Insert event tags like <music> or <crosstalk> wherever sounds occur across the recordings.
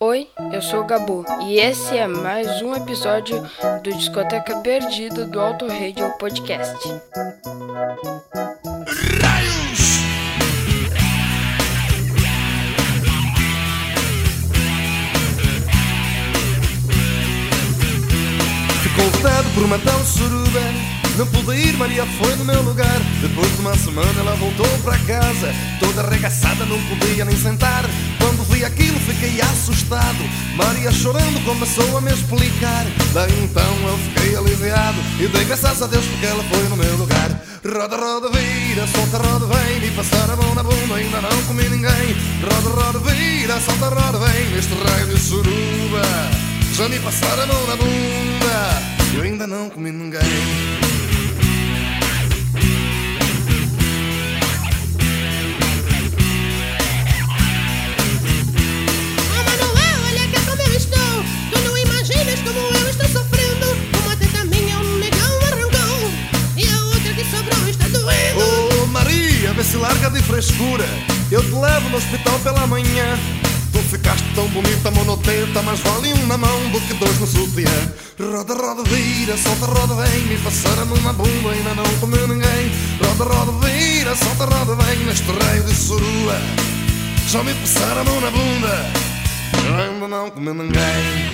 Oi, eu sou o Gabu e esse é mais um episódio do Discoteca Perdida do Auto Radio Podcast. Raios! Ficou vetado por uma tal suruba Não pude ir, Maria foi no meu lugar Depois de uma semana ela voltou para casa Toda arregaçada, não podia nem sentar Quando vi aquilo fiquei assustado. Maria chorando começou a me explicar. Daí então eu fiquei aliviado E dei graças a Deus porque ela foi no meu lugar. Roda, roda, vira, solta, roda, vem. Me passar a mão na bunda, ainda não comi ninguém. Roda, roda, vira, solta, roda, vem. Neste raio de suruba Já me passaram a mão na bunda. Eu ainda não comi ninguém frescura. Eu te levo no hospital pela manhã. Tu ficaste tão bonita, monoteta Mas vale um na mão do que dois no sutiã. Roda, roda, vira, solta, roda, vem Me passaram numa bunda, ainda não comeu ninguém. Roda, roda, vira, solta, roda, vem Neste raio de surua. Já me passaram na bunda ainda não comi ninguém.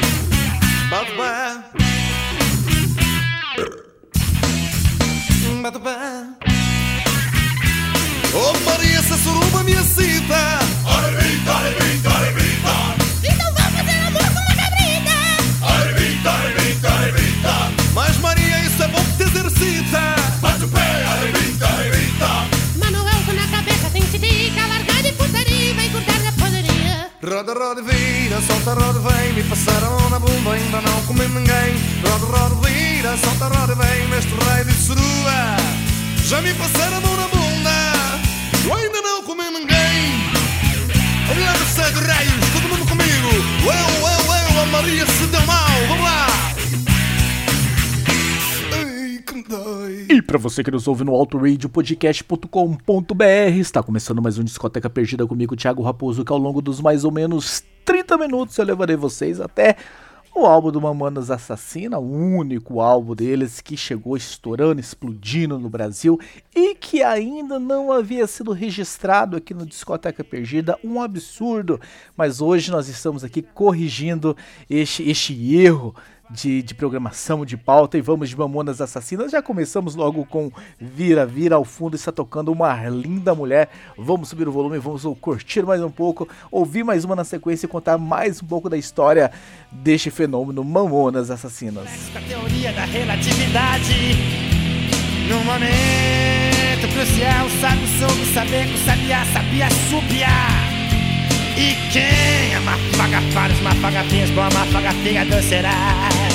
Bate pé. Bate pé. Oh Maria, essa suruba me excita Então vamos fazer amor com uma cabrita. Mas Maria, isso é bom que te exercita Manuel, com na cabeça tem tica Largar de putaria e vai cortar na padaria Roda, roda, vira, solta, roda, vem. Me passaram na bunda, ainda não comi ninguém. Roda, roda, vira, solta, roda, vem. Neste raio de surua Já me passaram a mão na bunda Comi ninguém. Raios, todo mundo comigo. Eu, eu, eu, a Maria se deu mal. Vamos lá. E para você que nos ouve no autoradiopodcast.com.br, está começando mais um Discoteca Perdida comigo, Thiago Raposo, que ao longo dos mais ou menos 30 minutos eu levarei vocês até o álbum do Mamonas Assassina, o único álbum deles que chegou estourando, explodindo no Brasil e que ainda não havia sido registrado aqui no Discoteca Perdida, um absurdo. Mas hoje nós estamos aqui corrigindo este, este erro de, de programação, de pauta e vamos de Mamonas Assassinas. Já começamos logo com Vira, Vira ao fundo está tocando uma linda mulher. Vamos subir o volume, vamos curtir mais um pouco, ouvir mais uma na sequência e contar mais um pouco da história deste fenômeno Mamonas Assassinas. a teoria da relatividade. Num momento crucial, sabe soube saber sabiá sabia subiar. E quem ama paga para os mafagafinhos, bom mafagafinha será.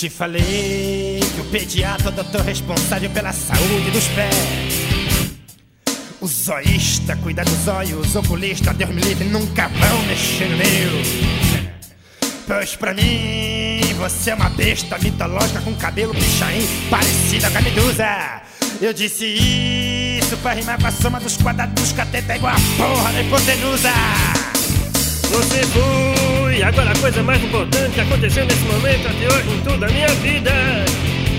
Te falei que o pediatra é o doutor responsável pela saúde dos pés. O zoísta cuida dos olhos, oculista, Deus me livre, nunca vão mexer no meu. Pois pra mim, você é uma besta mitológica com cabelo pichain, parecida com a medusa. Eu disse isso pra rimar com a soma dos quadrados dos cateta igual a porra da hipotenusa. Você foi, agora a coisa mais importante que aconteceu nesse momento até hoje em toda a minha vida.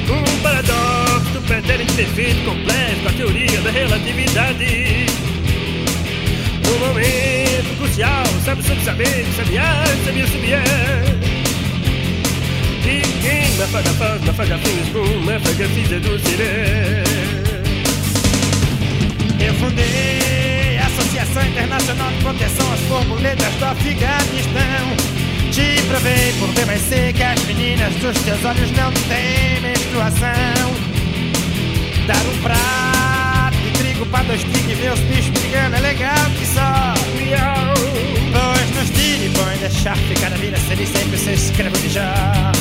Um paradoxo pretérito perfeito completo com a teoria da relatividade. Um momento crucial, sabe sobre saber, sabia, sabia, sabia. E quem fazer paz, vai fazer fins, bum, vai fazer fiz eduziré. Eu fundei a Associação Internacional de Proteção às Borboletas do Afeganistão. Te provei por B mais C que as meninas dos teus olhos não têm menstruação. Dar um prato de trigo pra dois tigres e ver os bichos brigando é legal que só. Pois nos tire, põe deixar ficar na vida, se ele sempre se escreve de já.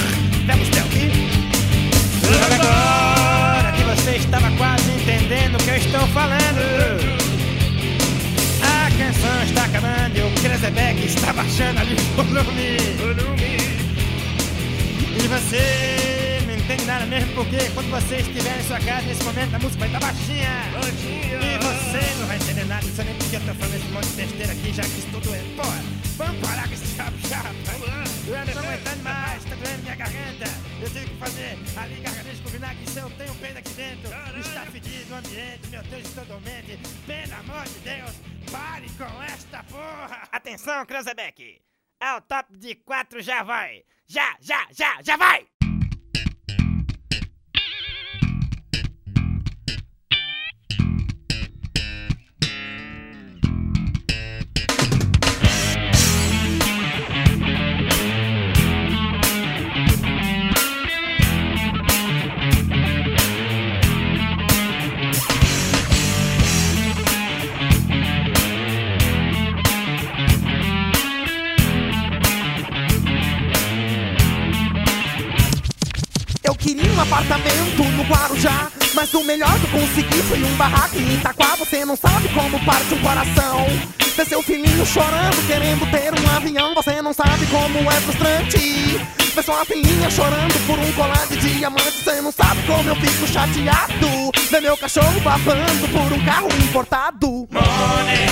Ali <laughs> volume. E você não entende nada mesmo porque quando você estiver em sua casa nesse momento a música vai estar baixinha. E você não vai entender nada, não sei nem porque eu tô falando esse monte de besteira aqui, já que isso tudo é. Porra, vamos parar com esse chapa chapa. Eu não tô aguentando mais, tá doendo minha garganta. Eu tenho que fazer ali gargarejo com vinagre, se eu tenho pena aqui dentro. Está fedido o ambiente, meu Deus, estou dormente. Pelo amor de Deus, pare com esta porra. Atenção, Kreuzebeck. Ao top de quatro já vai. Já, já, já, já vai! Consegui foi um barraco em Itaquá. Você não sabe como parte um coração. Ver seu filhinho chorando, querendo ter um avião. Você não sabe como é frustrante. Ver sua filhinha chorando por um colar de diamante. Você não sabe como eu fico chateado. Ver meu cachorro babando por um carro importado. Money,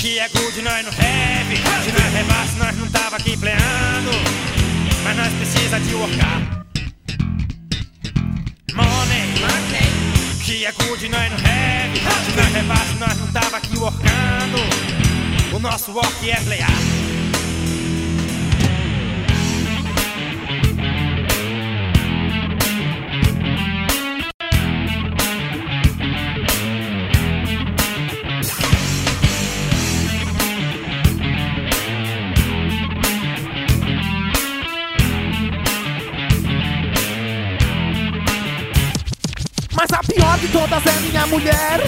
que é good, nós não have. Se nós rebasse, nós não tava aqui pleando. Mas nós precisa de workar. Money, que é good, nós não have. Se nós rebasse, nós não tava aqui workando. O nosso work é playar. Todas é minha mulher.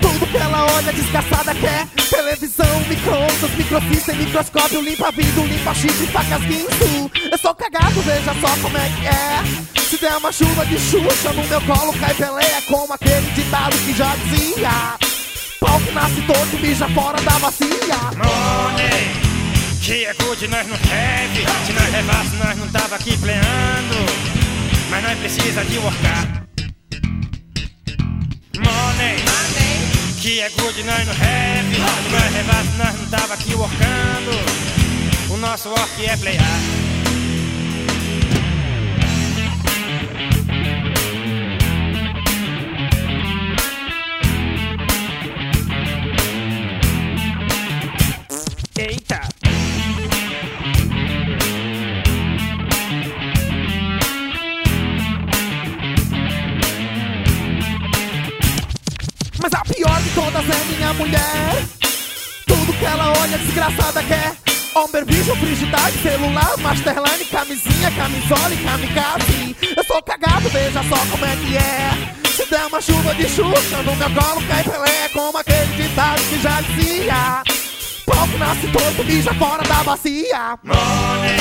Tudo que ela olha desgraçada quer Televisão, micro-ondas, microscópio. Limpa vidro, limpa chifre, facas, guinso Eu sou cagado, veja só como é que é. Se der uma chuva de xuxa no meu colo cai peleia Como aquele ditado que já dizia. Pau que nasce todo mija fora da bacia. Money, que é good, nós não have. Se nós rebasse, nós não tava aqui pleando. Mas nós precisa de workar. Money, que é good, nós have. Se nós rebasse, nós não tava aqui workando. O nosso work é playar. Mas a pior de todas é minha mulher. Tudo que ela olha desgraçada quer Homem, bicho, frigidário, celular, masterline, camisinha, camisola e kamikaze. Eu sou cagado, veja só como é que é. Se der uma chuva de xuxa no meu colo cai Pelé Como aquele ditado que já dizia. Pau que nasce torto, mija fora da bacia. Money,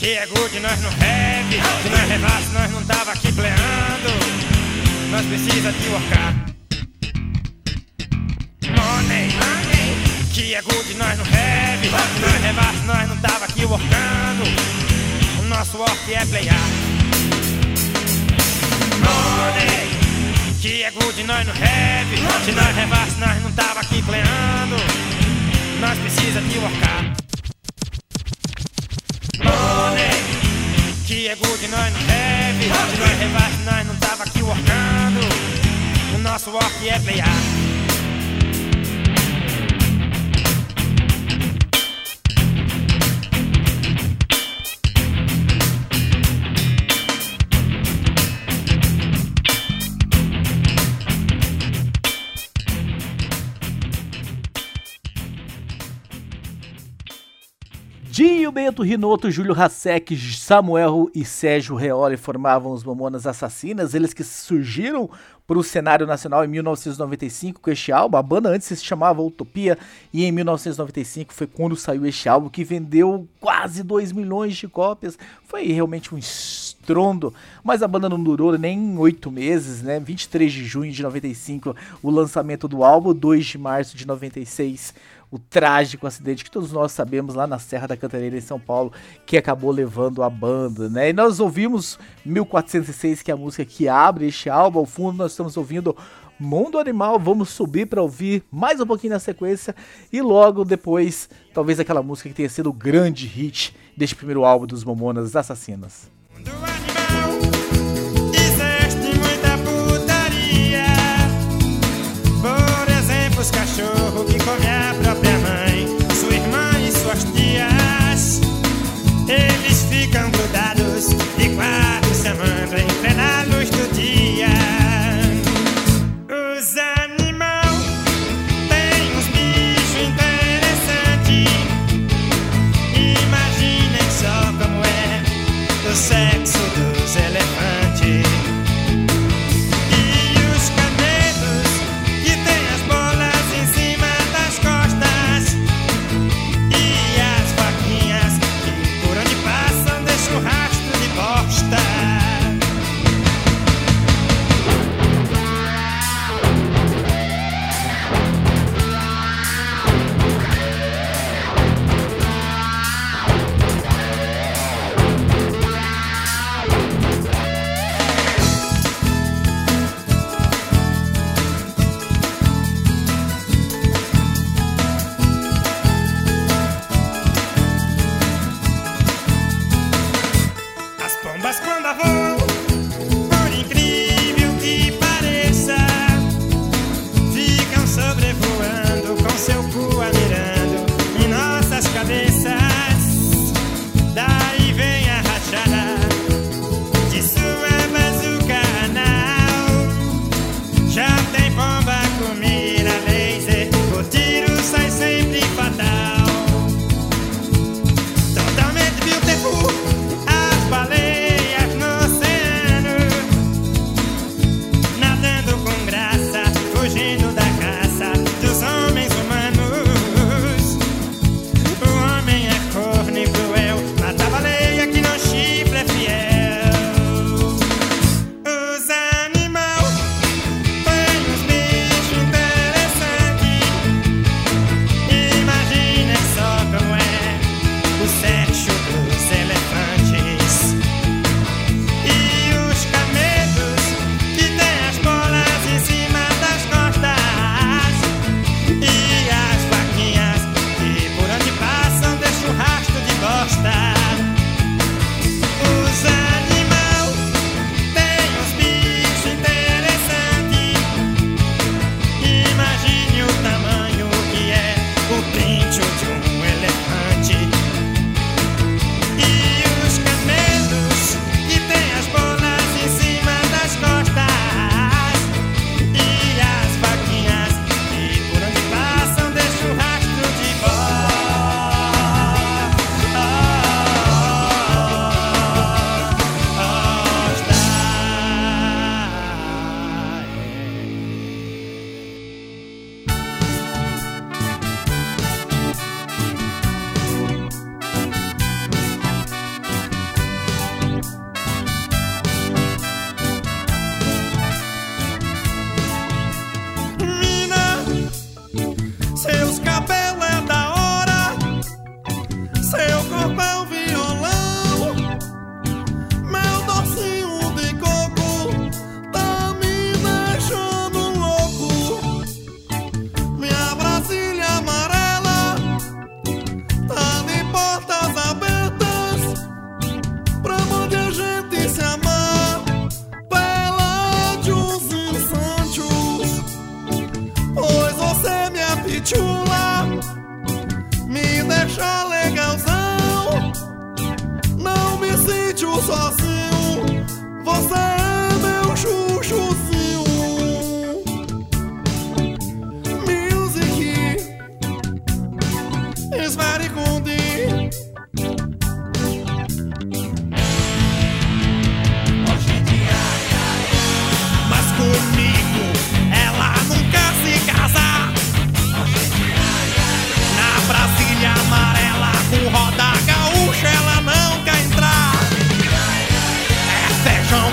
que é good, nós não have. Se nós rebasse, nós não tava aqui pleando. Nós precisa de workar. Money, que é good, nós não. Se nós rebasse, nós não tava aqui workando. O nosso work é playar. Money, que é good, nós não have. Se nós rebasse, nós não tava aqui pleando. Nós precisa de workar. Money, que é good, nós não have. Se nós rebasse, nós não tava aqui workando. O nosso work é playar. Bento, Rinoto, Júlio Hasek, Samuel e Sérgio Reoli formavam os Mamonas Assassinas, eles que surgiram para o cenário nacional em 1995 com este álbum. A banda antes se chamava Utopia e em 1995 foi quando saiu este álbum que vendeu quase 2 milhões de cópias. Foi realmente um estrondo, mas a banda não durou nem 8 meses, né? 23 de junho de 95 o lançamento do álbum, 2 de março de 96 o trágico acidente que todos nós sabemos lá na Serra da Cantareira em São Paulo, que acabou levando a banda, né? E nós ouvimos 1406, que é a música que abre este álbum. Ao fundo nós estamos ouvindo Mundo Animal. Vamos subir para ouvir mais um pouquinho na sequência e logo depois, talvez aquela música que tenha sido o grande hit deste primeiro álbum dos Mamonas Assassinas.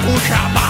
Com jabá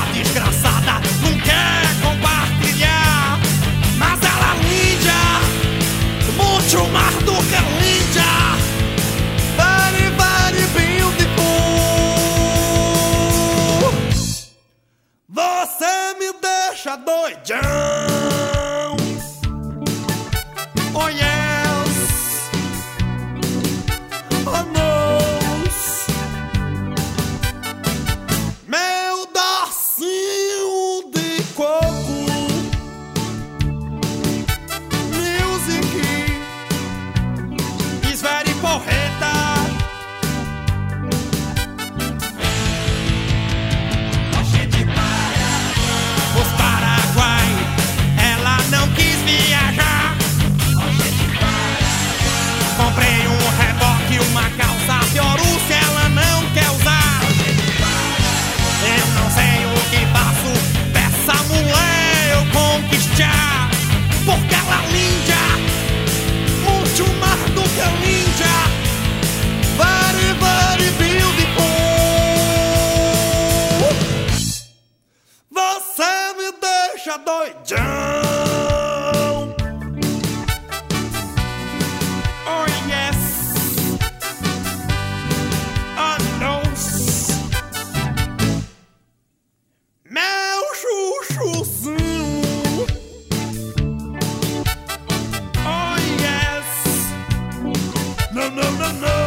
No no no no.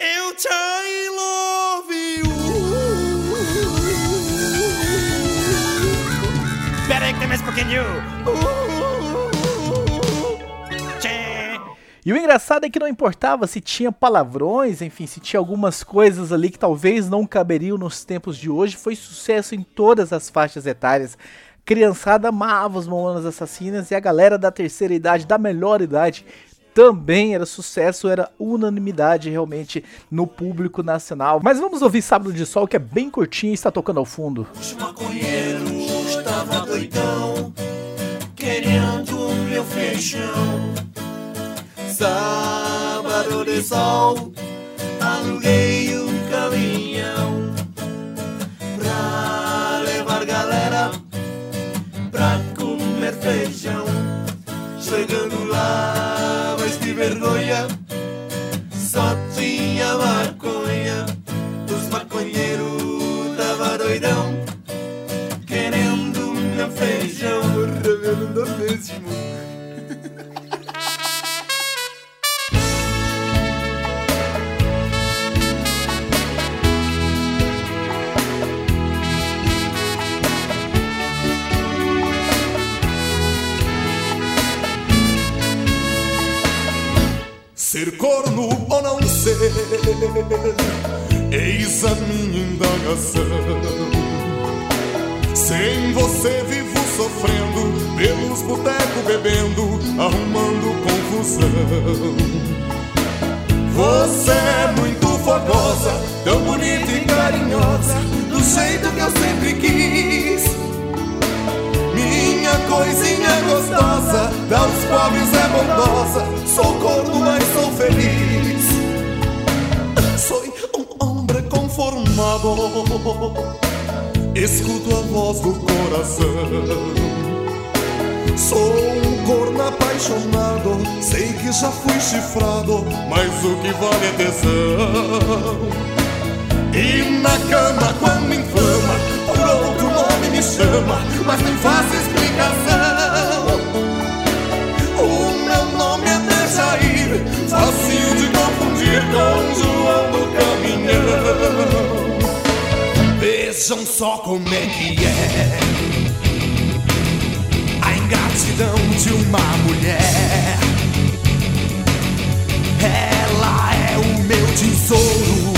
Eu te love you. Aí que tem mais um pouquinho. E o engraçado é que não importava se tinha palavrões, enfim, se tinha algumas coisas ali que talvez não caberiam nos tempos de hoje, foi sucesso em todas as faixas etárias. Criançada amava os Mamonas Assassinas e a galera da terceira idade, da melhor idade, também era sucesso, era unanimidade realmente no público nacional. Mas vamos ouvir Sábado de Sol, que é bem curtinho e está tocando ao fundo. Os maconheiros estava doidão, querendo meu feijão. Sábado de sol, aluguei Chegando lá, mas de vergonha, só tinha maconha. Ser corno ou não ser, eis a minha indagação. Sem você vivo sofrendo, pelos botecos bebendo, arrumando confusão. Você é muito fogosa, tão bonita e carinhosa, do jeito que eu sempre quis. Minha coisinha gostosa, aos pobres é bondosa. Sou corno, mas sou feliz. Sou um homem conformado. Escuto a voz do coração. Sou um corno apaixonado. Sei que já fui chifrado, mas o que vale é tesão. E na cama quando me inflama Por outro nome me chama Mas nem faço O meu nome é Dejair Facinho de confundir com João do Caminhão. Vejam só como é que é A ingratidão de uma mulher. Ela é o meu tesouro.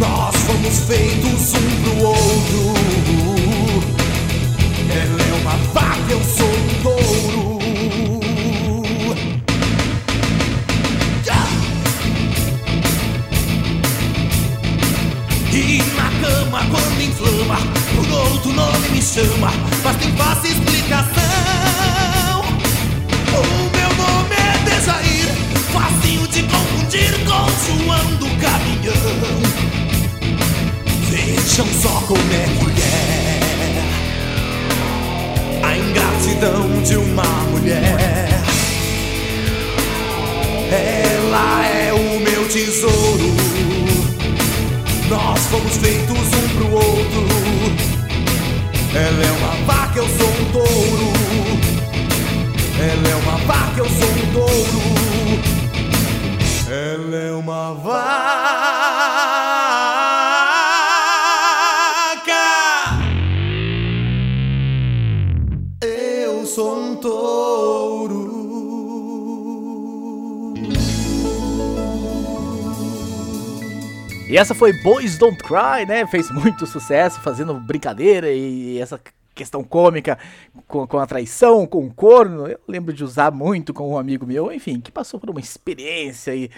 Nós fomos feitos um pro outro. Uma eu sou um touro. E na cama, quando inflama, por outro nome me chama, mas tem fácil explicação. O meu nome é Dejair, facinho te confundir com João do caminhão. Vejam só como é que a ingratidão de uma mulher. Ela é o meu tesouro. Nós fomos feitos um pro outro. Ela é uma vaca, eu sou um touro. Ela é uma vaca, eu sou um touro. Ela é uma vaca. E essa foi Boys Don't Cry, né? Fez muito sucesso fazendo brincadeira e essa questão cômica com, com a traição, com o corno. Eu lembro de usar muito com um amigo meu, enfim, que passou por uma experiência aí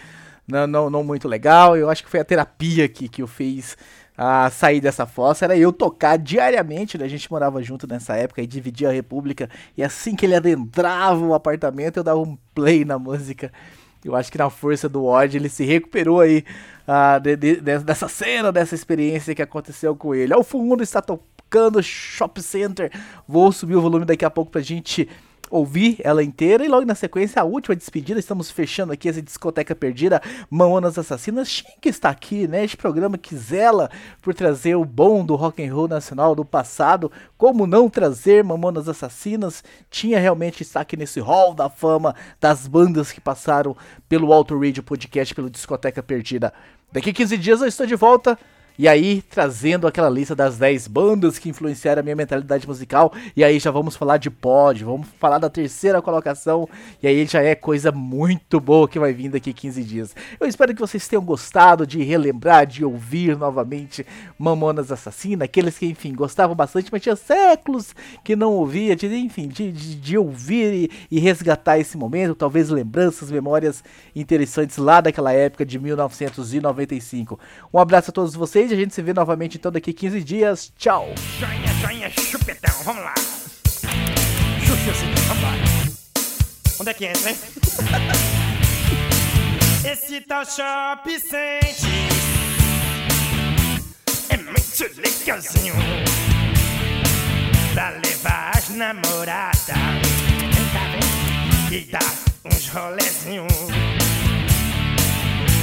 não, não, não muito legal. Eu acho que foi a terapia que, que o fez a sair dessa fossa. Era eu tocar diariamente, né? A gente morava junto nessa época e dividia a república. E assim que ele adentrava o apartamento, eu dava um play na música. Eu acho que na força do ódio ele se recuperou aí ah, de- de- de- dessa cena, dessa experiência que aconteceu com ele. Ao fundo está tocando Shop Center. Vou subir o volume daqui a pouco pra gente ouvir ela inteira. E logo na sequência, a última despedida. Estamos fechando aqui essa discoteca perdida. Mamonas Assassinas. Shin está aqui, né? Este programa que zela por trazer o bom do rock and roll nacional do passado. Como não trazer Mamonas Assassinas? Tinha realmente destaque nesse hall da fama das bandas que passaram pelo Auto Radio Podcast, pelo Discoteca Perdida. Daqui 15 dias eu estou de volta. E aí, trazendo aquela lista das 10 bandas que influenciaram a minha mentalidade musical. E aí já vamos falar de pod, vamos falar da terceira colocação. E aí já é coisa muito boa que vai vir daqui 15 dias. Eu espero que vocês tenham gostado de relembrar, de ouvir novamente Mamonas Assassina. Aqueles que, enfim, gostavam bastante, mas tinha séculos que não ouvia. De, enfim, de, de, de ouvir e, e resgatar esse momento. Talvez lembranças, memórias interessantes lá daquela época de 1995. Um abraço a todos vocês e a gente se vê novamente então daqui 15 dias. Tchau! Joinha, joinha, chupetão, vamos lá. Onde é que entra, hein? <laughs> Esse tal Shop Sente é muito legalzinho pra levar as namoradas e dar uns rolezinhos.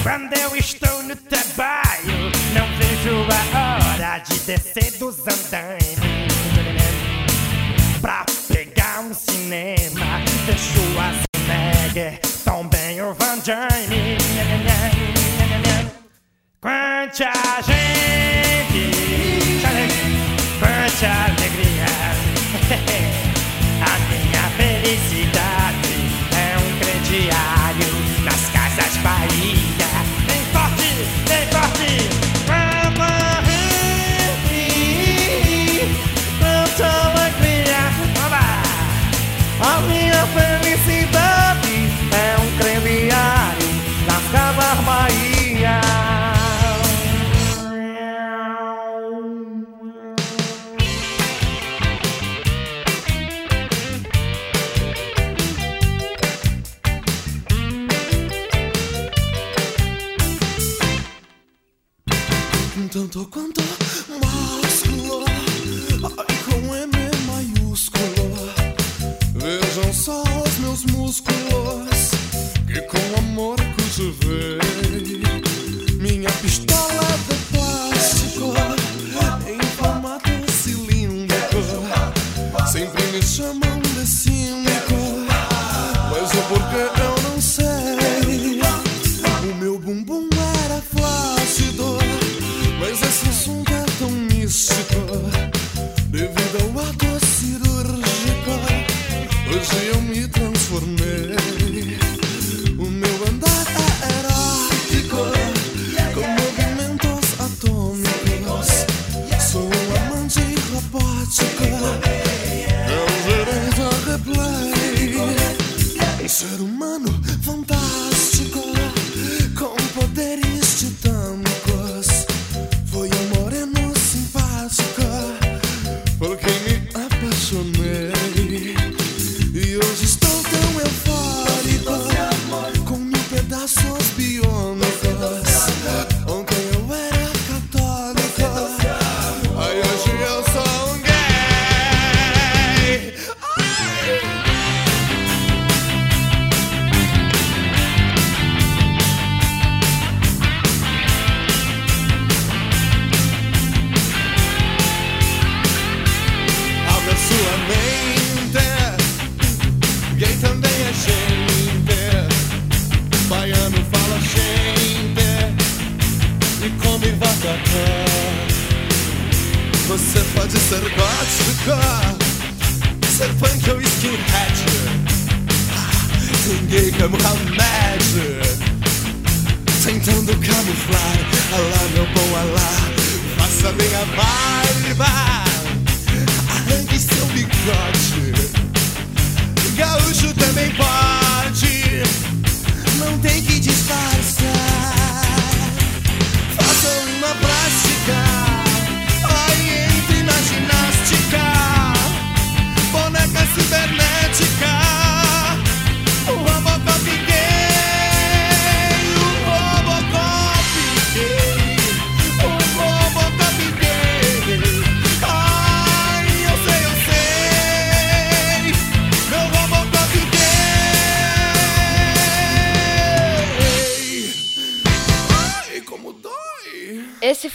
Quando eu estou no trabalho, não vejo a hora de descer dos andaimes pra pegar um cinema. Deixo a Snagger, também o Van Dyne. Quanta gente, quanta alegria. A minha felicidade é um crediário nas casas Bahia. Chamam de cínico, mas o porquê eu rules beyond us. minha barba, arranque seu bigode. Gaúcho também pode.